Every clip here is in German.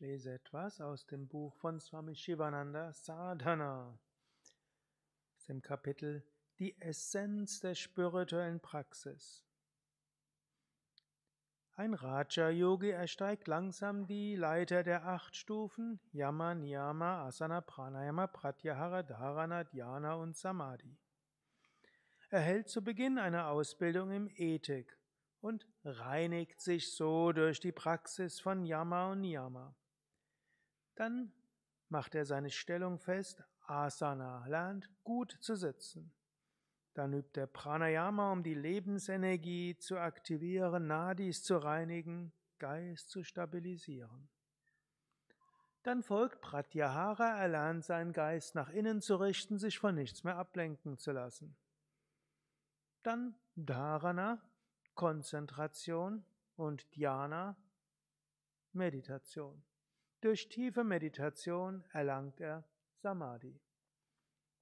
Ich lese etwas aus dem Buch von Swami Shivananda Sadhana. Das ist im Kapitel Die Essenz der spirituellen Praxis. Ein Raja-Yogi ersteigt langsam die Leiter der acht Stufen Yama, Niyama, Asana, Pranayama, Pratyahara, Dharana, Dhyana und Samadhi. Er hält zu Beginn eine Ausbildung im Ethik und reinigt sich so durch die Praxis von Yama und Niyama. Dann macht er seine Stellung fest, Asana, lernt gut zu sitzen. Dann übt er Pranayama, um die Lebensenergie zu aktivieren, Nadis zu reinigen, Geist zu stabilisieren. Dann folgt Pratyahara, er lernt seinen Geist nach innen zu richten, sich von nichts mehr ablenken zu lassen. Dann Dharana, Konzentration und Dhyana, Meditation. Durch tiefe Meditation erlangt er Samadhi.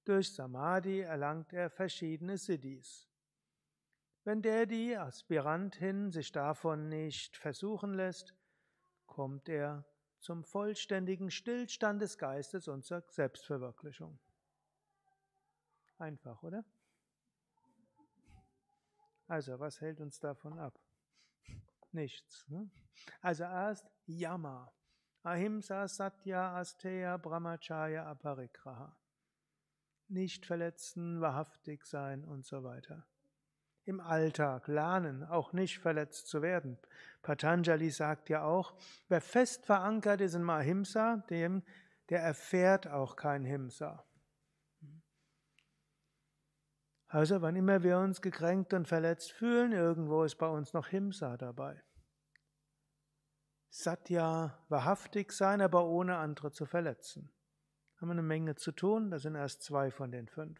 Durch Samadhi erlangt er verschiedene Siddhis. Wenn der die Aspirantin sich davon nicht versuchen lässt, kommt er zum vollständigen Stillstand des Geistes und zur Selbstverwirklichung. Einfach, oder? Also, was hält uns davon ab? Nichts. Ne? Also erst Yama. Ahimsa Satya Asteya Brahmacharya Aparigraha. Nicht verletzen, wahrhaftig sein und so weiter. Im Alltag lernen, auch nicht verletzt zu werden. Patanjali sagt ja auch, wer fest verankert ist in Ahimsa, dem, der erfährt auch kein Himsa. Also wann immer wir uns gekränkt und verletzt fühlen, irgendwo ist bei uns noch Himsa dabei. Satya, wahrhaftig sein, aber ohne andere zu verletzen. Haben wir eine Menge zu tun, das sind erst zwei von den fünf.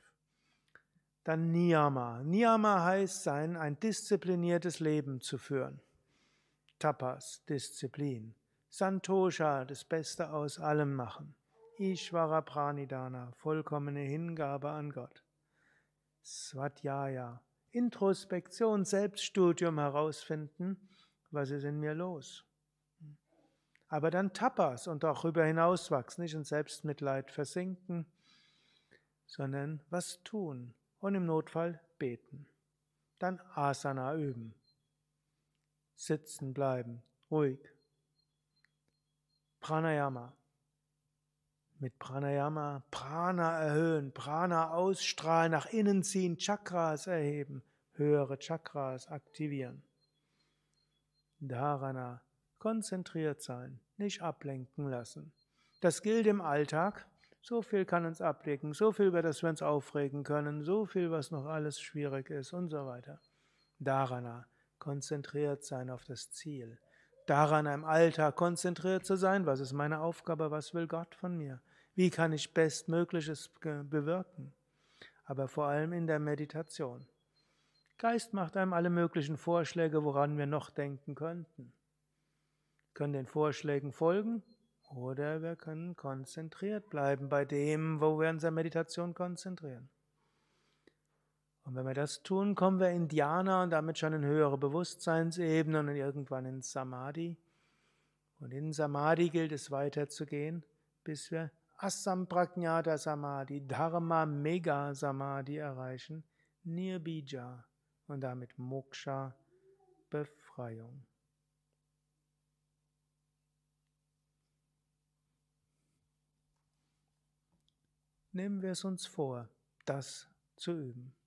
Dann Niyama. Niyama heißt sein, ein diszipliniertes Leben zu führen. Tapas, Disziplin. Santosha, das Beste aus allem machen. Ishvara Pranidana, vollkommene Hingabe an Gott. Swadhyaya, Introspektion, Selbststudium herausfinden, was ist in mir los. Aber dann Tapas und auch darüber hinaus wachsen, nicht in Selbstmitleid versinken, sondern was tun und im Notfall beten. Dann Asana üben. Sitzen bleiben, ruhig. Pranayama mit Pranayama Prana erhöhen, Prana ausstrahlen, nach innen ziehen, Chakras erheben, höhere Chakras aktivieren. Dharana, konzentriert sein, nicht ablenken lassen. Das gilt im Alltag. So viel kann uns ablenken, so viel, über das wir uns aufregen können, so viel, was noch alles schwierig ist und so weiter. Dharana, konzentriert sein auf das Ziel daran im Alltag konzentriert zu sein, was ist meine Aufgabe, was will Gott von mir, wie kann ich Bestmögliches bewirken, aber vor allem in der Meditation. Geist macht einem alle möglichen Vorschläge, woran wir noch denken könnten. Können den Vorschlägen folgen oder wir können konzentriert bleiben bei dem, wo wir unsere Meditation konzentrieren. Und wenn wir das tun, kommen wir in Dhyana und damit schon in höhere Bewusstseinsebenen und irgendwann in Samadhi. Und in Samadhi gilt es weiterzugehen, bis wir Asamprajnata Samadhi, Dharma Mega Samadhi erreichen, Nirbija und damit Moksha, Befreiung. Nehmen wir es uns vor, das zu üben.